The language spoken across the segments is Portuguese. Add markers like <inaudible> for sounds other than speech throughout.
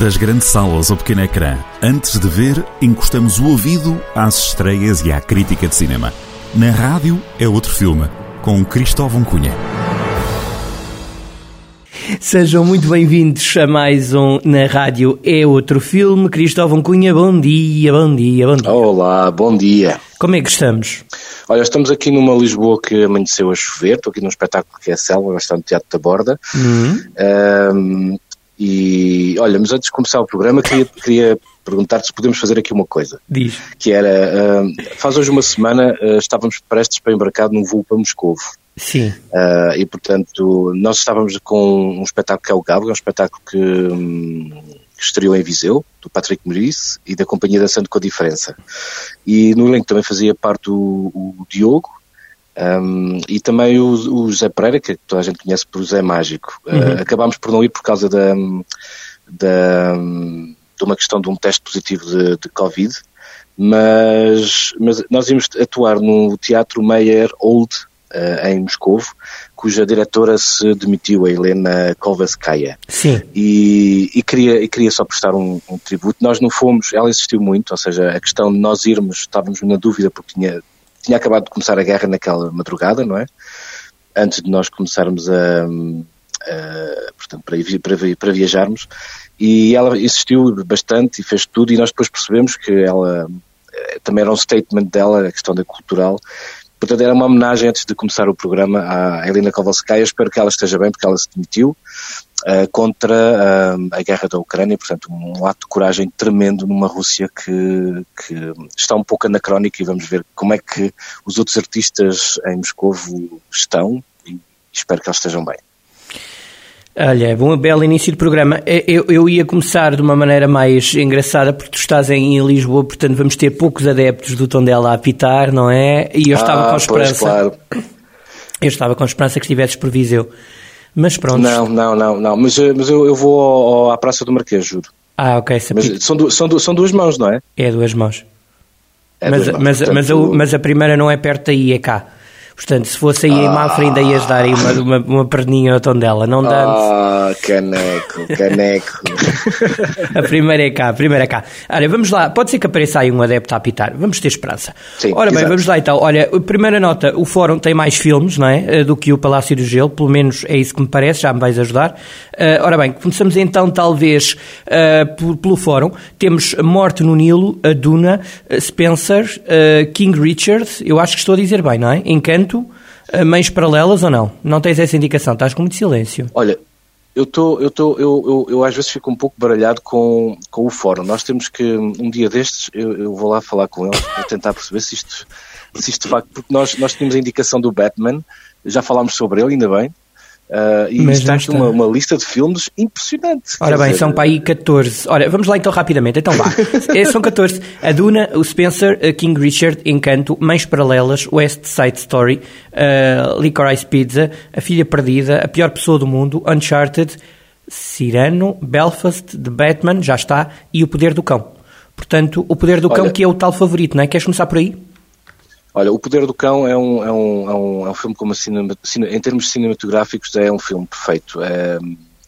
Das grandes salas ao pequeno ecrã, antes de ver, encostamos o ouvido às estreias e à crítica de cinema. Na rádio é outro filme, com Cristóvão Cunha. Sejam muito bem-vindos a mais um Na Rádio é Outro Filme. Cristóvão Cunha, bom dia, bom dia, bom dia. Olá, bom dia. Como é que estamos? Olha, estamos aqui numa Lisboa que amanheceu a chover, estou aqui num espetáculo que é a Selva, estar no Teatro da Borda. Uhum. Um, e olha, mas antes de começar o programa, queria, queria perguntar-te se podemos fazer aqui uma coisa. Diz. Que era, um, faz hoje uma semana uh, estávamos prestes para embarcar num voo para Moscovo. Sim. Uh, e portanto, nós estávamos com um espetáculo que é o Gabo, é um espetáculo que, um, que estreou em Viseu, do Patrick Meurice e da Companhia Dançando com a Diferença. E no elenco também fazia parte o, o Diogo, um, e também o, o José Pereira, que toda a gente conhece por José Mágico. Uhum. Uh, acabámos por não ir por causa da, da, de uma questão de um teste positivo de, de Covid, mas, mas nós íamos atuar no Teatro Meyer Old, uh, em Moscovo, cuja diretora se demitiu, a Helena Kovaskaya. Sim. E, e, queria, e queria só prestar um, um tributo. Nós não fomos, ela insistiu muito, ou seja, a questão de nós irmos, estávamos na dúvida porque tinha tinha acabado de começar a guerra naquela madrugada, não é? Antes de nós começarmos a, a portanto, para, para, para, viajarmos. E ela insistiu bastante e fez tudo e nós depois percebemos que ela também era um statement dela, a questão da cultural. Portanto, era uma homenagem antes de começar o programa à Helena Kovalskaya. Espero que ela esteja bem, porque ela se demitiu uh, contra uh, a guerra da Ucrânia. Portanto, um ato de coragem tremendo numa Rússia que, que, está um pouco anacrónica e vamos ver como é que os outros artistas em Moscou estão e espero que eles estejam bem. Olha, bom, belo início do programa. Eu, eu, ia começar de uma maneira mais engraçada, porque tu estás em Lisboa, portanto vamos ter poucos adeptos do Tondela a apitar, não é? E eu estava ah, com esperança. Pois, claro. Eu estava com esperança que estivesses por Viseu. Mas pronto. Não, não, não, não. Mas, mas eu, eu vou ao, à Praça do Marquês, juro. Ah, ok. Mas são, du, são, du, são duas mãos, não é? É duas mãos. É mas, duas mãos, mas, portanto... mas, a, mas a primeira não é perto daí, é cá. Portanto, se fosse aí ah. em Mafra, ainda ias dar aí uma, uma, uma perninha ao tom dela, não dando. Ah, caneco, caneco. <laughs> a primeira é cá, a primeira é cá. Olha, vamos lá, pode ser que apareça aí um adepto a apitar, vamos ter esperança. Sim, Ora bem, exato. vamos lá então. Olha, primeira nota, o Fórum tem mais filmes, não é? Do que o Palácio do Gelo, pelo menos é isso que me parece, já me vais ajudar. Uh, ora bem, começamos então, talvez, uh, pelo Fórum. Temos Morte no Nilo, a Duna, Spencer, uh, King Richard, eu acho que estou a dizer bem, não é? Encanto. Mães paralelas ou não? Não tens essa indicação? Estás com muito silêncio. Olha, eu, tô, eu, tô, eu, eu, eu às vezes fico um pouco baralhado com, com o fórum. Nós temos que, um dia destes, eu, eu vou lá falar com eles para tentar perceber se isto, se isto de facto. Porque nós, nós tínhamos a indicação do Batman, já falámos sobre ele, ainda bem. Uh, e Mas está aqui uma, uma lista de filmes impressionante. Ora bem, dizer, são para aí 14. Ora, vamos lá então rapidamente. Então vá. É, <laughs> são 14. A Duna, o Spencer, a King Richard, Encanto, Mães Paralelas, West Side Story, uh, Licorice Pizza, A Filha Perdida, A Pior Pessoa do Mundo, Uncharted, Cyrano, Belfast, The Batman, já está, e O Poder do Cão. Portanto, O Poder do Cão Olha- que é o tal favorito, não é? Queres começar por aí? Olha, O Poder do Cão é um, é um, é um, é um filme como cinema, cine- em termos cinematográficos é um filme perfeito. É,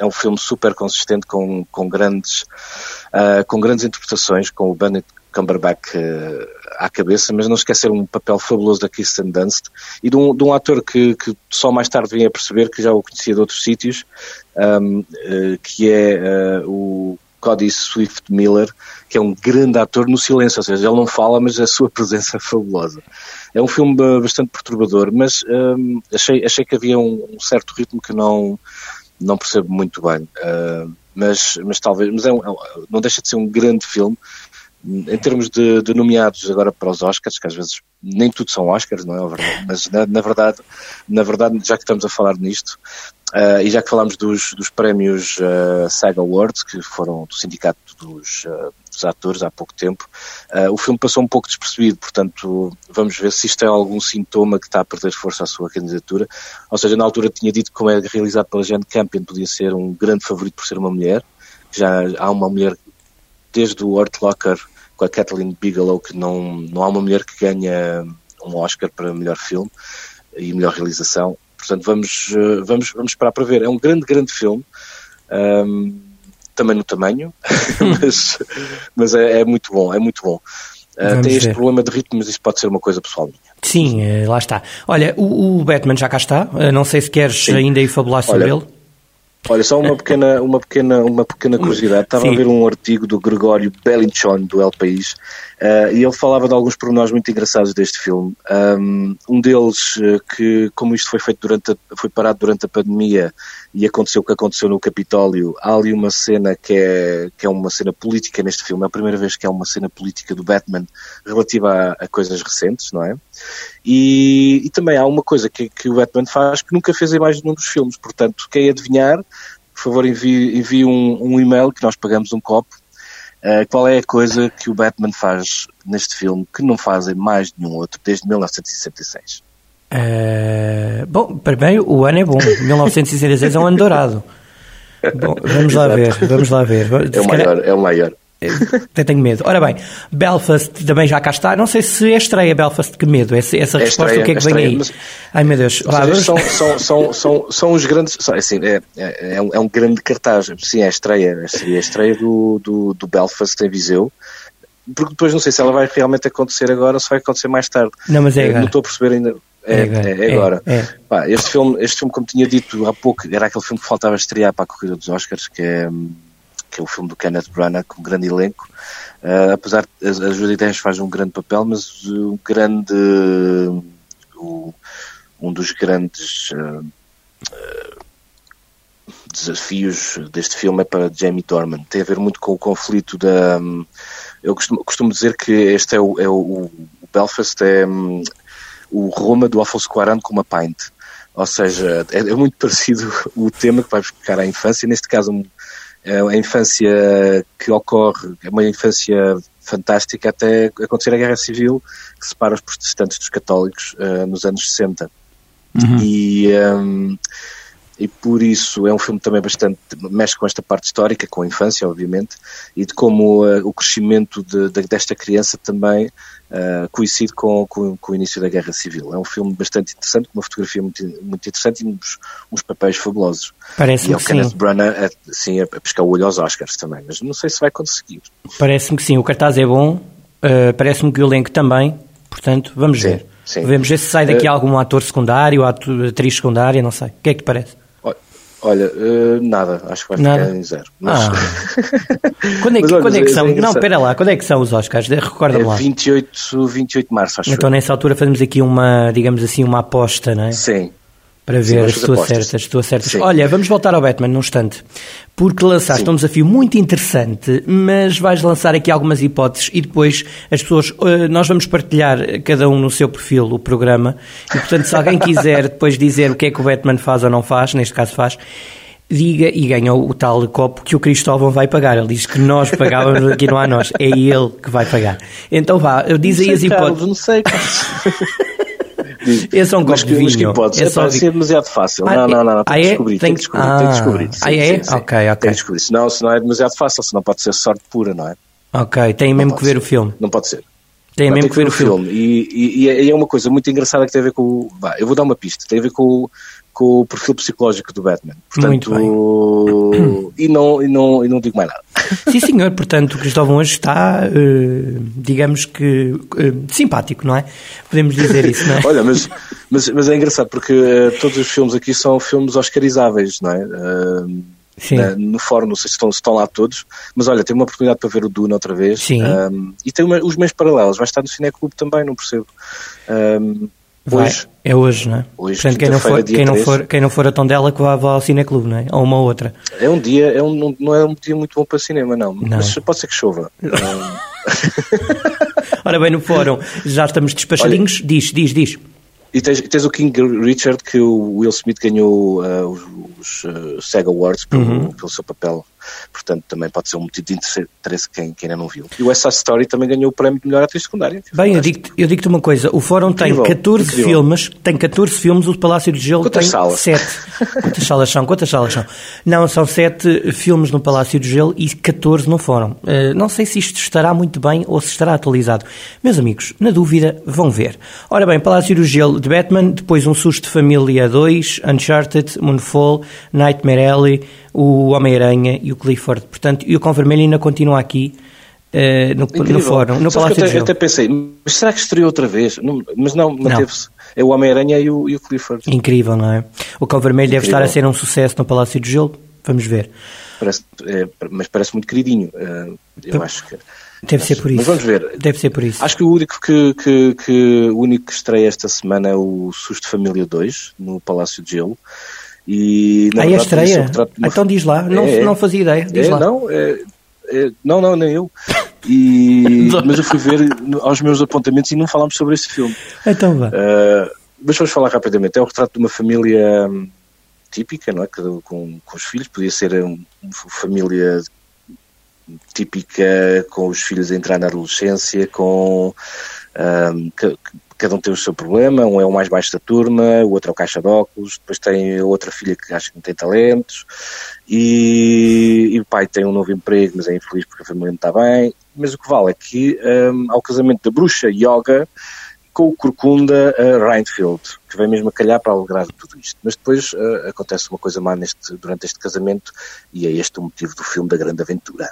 é um filme super consistente com, com, grandes, ah, com grandes interpretações, com o Benedict Cumberbatch eh, à cabeça, mas não esquecer um papel fabuloso da Kirsten Dunst e de um, de um ator que, que só mais tarde vim a perceber que já o conhecia de outros sítios, ahm, eh, que é o Cody Swift Miller, que é um grande ator no silêncio, ou seja, ele não fala, mas a sua <laughs> presença é fabulosa. É um filme ba- bastante perturbador, mas hum, achei, achei que havia um, um certo ritmo que não, não percebo muito bem. Ah, mas, mas talvez, mas é é um- não deixa de ser um grande filme. Em termos de, de nomeados agora para os Oscars, que às vezes nem tudo são Oscars, não é verdade? Mas na, na verdade, na verdade, já que estamos a falar nisto, ah, e já que falámos dos, dos prémios uh, SAG Awards, que foram do Sindicato dos, ah, dos Atores há pouco tempo, o filme passou um pouco despercebido, portanto, vamos ver se isto é algum sintoma que está a perder força à sua candidatura. Ou seja, na altura tinha dito que, como é realizado pela Jane Campion, podia ser um grande favorito por ser uma mulher. Já há uma mulher, desde o Art Locker com a Kathleen Bigelow, que não, não há uma mulher que ganha um Oscar para melhor filme e melhor realização. Portanto, vamos, eh, vamos, vamos esperar para ver. É um grande, grande filme. Um, também no tamanho, <laughs> mas, mas é, é, muito bom, é muito bom. Uh, tem este ver. problema de ritmo, mas isso pode ser uma coisa pessoal minha. Sim, eh, lá está. Olha, o, o Batman já cá está. Não sei se queres Sim. ainda ir fabular sobre Olha, ele. Olha, só uma pequena, uma pequena, uma pequena curiosidade. Estava Sim. a ver um artigo do Gregório Bellinchon, do El País, uh, e ele falava de alguns pormenores muito engraçados deste filme. Um, um deles, uh, que como isto foi feito durante, a, foi parado durante a pandemia e aconteceu o que aconteceu no Capitólio, há ali uma cena que é, que é uma cena política neste filme. É a primeira vez que há uma cena política do Batman relativa a, a coisas recentes, não é? E, e, também há uma coisa que, que, o Batman faz que nunca fez em mais nenhum dos filmes. Portanto, quem adivinhar, por favor, envie, envie um, um e-mail que nós pagamos um copo. Uh, qual é a coisa que o Batman faz neste filme que não faz em mais nenhum outro desde 1966? Uh, bom, primeiro, o ano é bom. 1966 é um ano dourado. Bom, vamos lá ver, vamos lá ver. É o maior, é o maior. Até tenho medo. Ora bem, Belfast também já cá está. Não sei se é estreia Belfast, que medo. Essa, essa é resposta, estreia, o que é que vem aí? Mas, Ai meu Deus. Lá, seja, são, são, são, são, são os grandes. Assim, é, é, é, um, é um grande cartaz. Sim, é a estreia. Seria a estreia do, do, do Belfast em Viseu. Porque depois não sei se ela vai realmente acontecer agora ou se vai acontecer mais tarde. Não, mas é agora. Não estou a perceber ainda. É, é, é agora. É, é. Pá, este, filme, este filme, como tinha dito há pouco, era aquele filme que faltava estrear para a corrida dos Oscars, que é hum, que é o filme do Kenneth Branagh, com um grande elenco. Uh, apesar de a Judy Dench faz um grande papel, mas o grande, o, um dos grandes uh, uh, desafios deste filme é para Jamie Dorman. Tem a ver muito com o conflito da. Um, eu costumo, costumo, dizer que este é o, é o, o Belfast é um, o Roma do Afonso Cuarón com uma pint. Ou seja, é, é, muito <laughs> parecido o tema que vai buscar à infância, neste caso um, a infância que ocorre, é uma infância fantástica até acontecer a Guerra Civil, que separa os protestantes dos católicos uh, nos anos 60. Uhum. E, um, e por isso é um filme também bastante, mexe com esta parte histórica, com a infância, obviamente, e de como uh, o crescimento de, de, desta criança também uh, coincide com, com, com, o início da Guerra Civil. É um filme bastante interessante, com uma fotografia muito, muito interessante e uns, uns papéis fabulosos. Parece-me é o Kenneth Branagh a, assim, a pescar o olho aos Oscars também, mas não sei se vai conseguir. Parece-me que sim, o cartaz é bom, uh, parece-me que o elenco também, portanto, vamos sim, ver. Sim. Vamos ver se sai daqui algum ator secundário, atriz secundária, não sei. O que é que te parece? Olha, uh, nada, acho que vai nada. ficar em zero. Mas... Ah. <laughs> quando é que, quando é que são? É não, espera lá, quando é que são os Oscars? Recorda-me é lá. 28, 28 de março, acho Então, nessa altura, fazemos aqui uma, digamos assim, uma aposta, não é? Sim, para ver se tu acertas, se tu acertas. Olha, vamos voltar ao Batman num instante, porque lançaste Sim. um desafio muito interessante, mas vais lançar aqui algumas hipóteses e depois as pessoas, eh, nós vamos partilhar cada um no seu perfil o programa e portanto se alguém quiser <laughs> depois dizer o que é que o Batman faz ou não faz, neste caso faz, diga e ganha o tal copo que o Cristóvão vai pagar. Ele diz que nós pagávamos, <laughs> aqui não há nós, é ele que vai pagar. Então vá, diz aí as hipóteses. não sei, <laughs> Esse é um copo de vinho. Mas que hipótese? É, só... ser demasiado fácil. Ah, não, não, não, não. Tem ah, que descobrir. Tem que descobrir. Ah, tem que descobrir. ah, é? Sim, sim. Ok, ok. Tem que descobrir. Senão, senão é demasiado fácil, senão pode ser sorte pura, não é? Ok, tem mesmo que ver ser. o filme. Não pode ser. Tem mesmo que ver o filme. E, e, e, é uma coisa muito engraçada que tem a ver com eu vou dar uma pista. Tem a ver com o com o perfil psicológico do Batman. Portanto, Muito bem. E não, e, não, e não digo mais nada. <laughs> Sim, senhor. Portanto, o Cristóvão hoje está, uh, digamos que, uh, simpático, não é? Podemos dizer isso, não é? <laughs> Olha, mas, mas, mas é engraçado porque uh, todos os filmes aqui são filmes oscarizáveis, não é? Sim. no fórum, não sei se estão, se estão lá todos, mas olha, tenho uma oportunidade para ver o Duna outra vez. Um, e tem uma, os meus paralelos, vai estar no Cineclube também, não percebo. Um, Hoje. é hoje, não é? Hoje, Portanto, quem não, for, quem, não for, quem não for a Tondela que vá, vá ao Cineclube, não é? Ou uma outra. É um dia, é um, não é um dia muito bom para cinema, não. não. Mas pode ser que chova. <laughs> Ora bem, no fórum já estamos despachadinhos. Olha, diz, diz, diz. E tens, tens, o King Richard que o Will Smith ganhou uh, os, os uh, SEG Awards pelo, uhum. pelo seu papel Portanto, também pode ser um motivo de interesse quem, quem ainda não viu. E o West Side Story também ganhou o prémio de melhor atriz secundária. Bem, eu digo-te eu digo uma coisa. O Fórum incrível, tem 14 incrível. filmes, tem 14 filmes, o Palácio de Gelo Quantas tem salas? 7. <laughs> Quantas salas são? Quantas salas são? Não, são 7 filmes no Palácio de Gelo e 14 no Fórum. Uh, não sei se isto estará muito bem ou se estará atualizado. Meus amigos, na dúvida, vão ver. Ora bem, Palácio do Gelo de Batman, depois Um Susto de Família 2, Uncharted, Moonfall, Nightmare Alley, o Homem-Aranha e o Clifford. Portanto, e o Cão Vermelho ainda continua aqui uh, no, no fórum, no Palácio eu até, até pensei, mas será que estreou outra vez? Não, mas não, manteve-se. É o Homem-Aranha e o, e o Clifford. Incrível, não é? O Cão Vermelho Incrível. deve estar a ser um sucesso no Palácio de Gelo. Vamos ver. Parece, é, mas parece muito queridinho. Uh, eu acho que. Deve ser por isso. Mas vamos ver. Deve ser por isso. Acho que o único que, que, que, o único que estreia esta semana é o Susto Família 2, no Palácio de Gelo. E, na ah, é estreia? Uma... Então diz lá, não, é, não fazia ideia. Diz é, lá. Não, é, é, não, não, nem eu. E, <laughs> mas eu fui ver aos meus apontamentos e não falámos sobre esse filme. Então vá. Uh, mas vamos falar rapidamente. É o retrato de uma família hum, típica, não é? Com, com os filhos. Podia ser uma família típica com os filhos a entrar na adolescência, com um, cada um tem o seu problema, um é o mais baixo da turma, o outro é o caixa de óculos, depois tem outra filha que acha que não tem talentos, e, e o pai tem um novo emprego, mas é infeliz porque a família não está bem. Mas o que vale é que um, ao casamento da bruxa Yoga com o corcunda uh, Reinfeldt, que vem mesmo a calhar para alegrar tudo isto. Mas depois uh, acontece uma coisa má neste, durante este casamento, e é este o motivo do filme da grande aventura.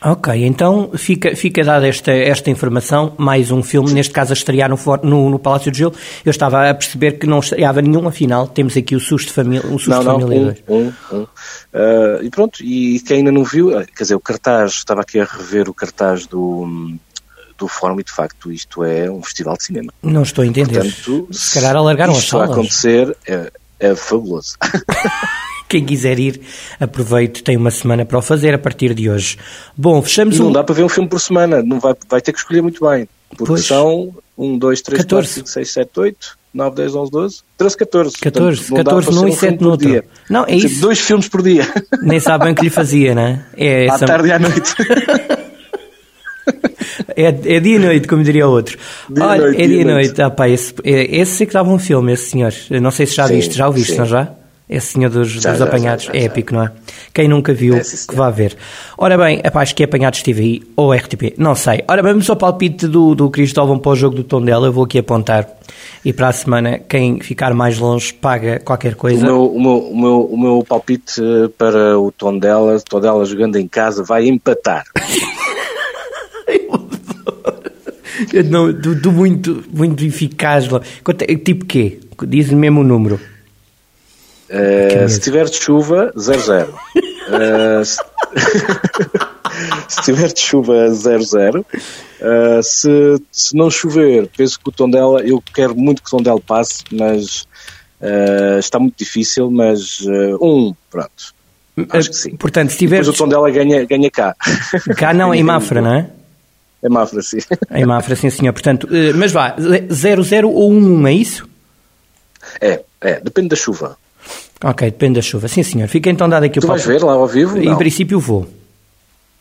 Ok, então fica, fica dada esta, esta informação, mais um filme, neste caso a estrear no, no, no, Palácio de Gelo. Eu estava a perceber que não estreava nenhum, afinal, temos aqui o Susto Família, um Susto não, não, Família um, um, um. Uh, e pronto, e quem ainda não viu, ah, quer dizer, o cartaz, estava aqui a rever o cartaz do, do fórum e de facto isto é um festival de cinema. Não estou a entender. Portanto, se calhar alargaram as salas. Se acontecer, é, é fabuloso. <laughs> Quem quiser ir, aproveite, tem uma semana para o fazer a partir de hoje. Bom, fechamos Não um... dá para ver um filme por semana, não vai, vai ter que escolher muito bem. Porque pois. são 1, 2, 3, 4, 5, 6, 7, 8, 9, 10, 11, 12, 13, 14. 14, Portanto, 14 num e 7 no outro. Dia. Não, é isso. Dois filmes por dia. <laughs> Nem sabem o que lhe fazia, não é? é à tarde e à noite. <laughs> É, é dia e noite, como diria o outro. Dia Olha, noite, é dia e noite. noite. Ah, pá, esse, é, esse é que dava um filme, esse senhor. não sei se já sim, viste, já o viste, sim. não já? Esse senhor dos, já, dos já, apanhados já, é épico, não é? Quem nunca viu, é, que vá ver. Ora bem, epá, acho que é Apanhados TV ou RTP, não sei. Ora, vamos ao palpite do, do Cristóvão para o jogo do Tondela, eu vou aqui apontar. E para a semana, quem ficar mais longe paga qualquer coisa. O meu, o meu, o meu, o meu palpite para o Tondela, Tondela jogando em casa, vai empatar. <laughs> Não, do, do, muito, muito eficaz. É, tipo quê? Diz-me mesmo o número. Uh, <laughs> <laughs> se tiver de chuva, 0-0. uh, eh, se... se tiver de chuva, 0-0. Uh, se, se não chover, penso que o Tondela, eu quero muito que o Tondela passe, mas uh, está muito difícil, mas uh, um, pronto. Acho que sim. Portanto, se tiver... Depois o Tondela ganha, ganha cá. <laughs> Cá não, em Mafra, não é? Em Mafra, sim. Em Mafra, sim, senhor. Portanto, mas vá, 0-0 ou 1-1, é isso? É, é, depende da chuva. Ok, depende da chuva. Sim, senhor. Fica então dado aqui tu o Tu vais ver lá ao vivo? Em não. princípio vou.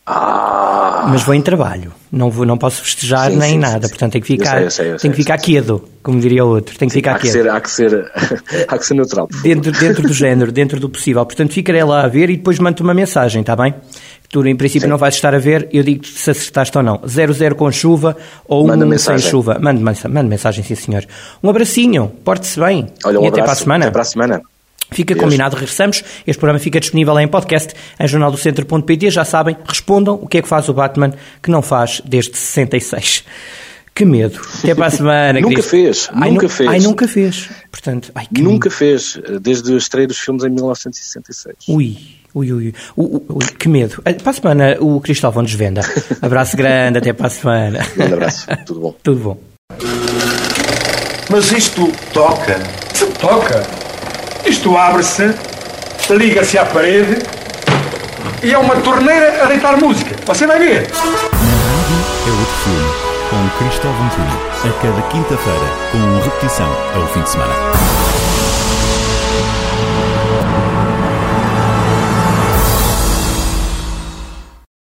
Ah. Mas vou em trabalho. Não, vou, não posso festejar sim, nem sim, nada. Sim, Portanto, tem que ficar, eu sei, eu sei, tem que ficar quieto, como diria o outro. Tem que ficar há quieto. Que ser, há, que ser, <laughs> há que ser neutral. Dentro, dentro do <laughs> género, dentro do possível. Portanto, ficarei lá a ver e depois mando uma mensagem, está bem? Tu, em princípio, não vais estar a ver. Eu digo se acertaste ou não. 0-0 com chuva ou 1 um sem chuva. Mande, mande mensagem, sim, senhor. Um abracinho. Porte-se bem. Olha, um e abraço, até para a semana. Até para a semana. Fica combinado, regressamos. Este programa fica disponível em podcast em jornaldocentro.pt. Já sabem, respondam o que é que faz o Batman que não faz desde 66. Que medo. Até para a semana. nunca fez. Ai, nunca fez. Ai, nunca fez. Portanto, ai, nunca medo. fez. Desde a estreia dos filmes em 1966. Ui. Ui, ui, ui, ui, que medo. Para a semana o Cristóvão desvenda. Abraço grande, até para a semana. Um abraço, tudo bom. Tudo bom. Mas isto toca. Toca. Isto abre-se, liga-se à parede e é uma torneira a deitar música. Você vai ver. Na rádio é outro filme, com Cristóvão Cunha. A cada quinta-feira, com repetição ao fim de semana.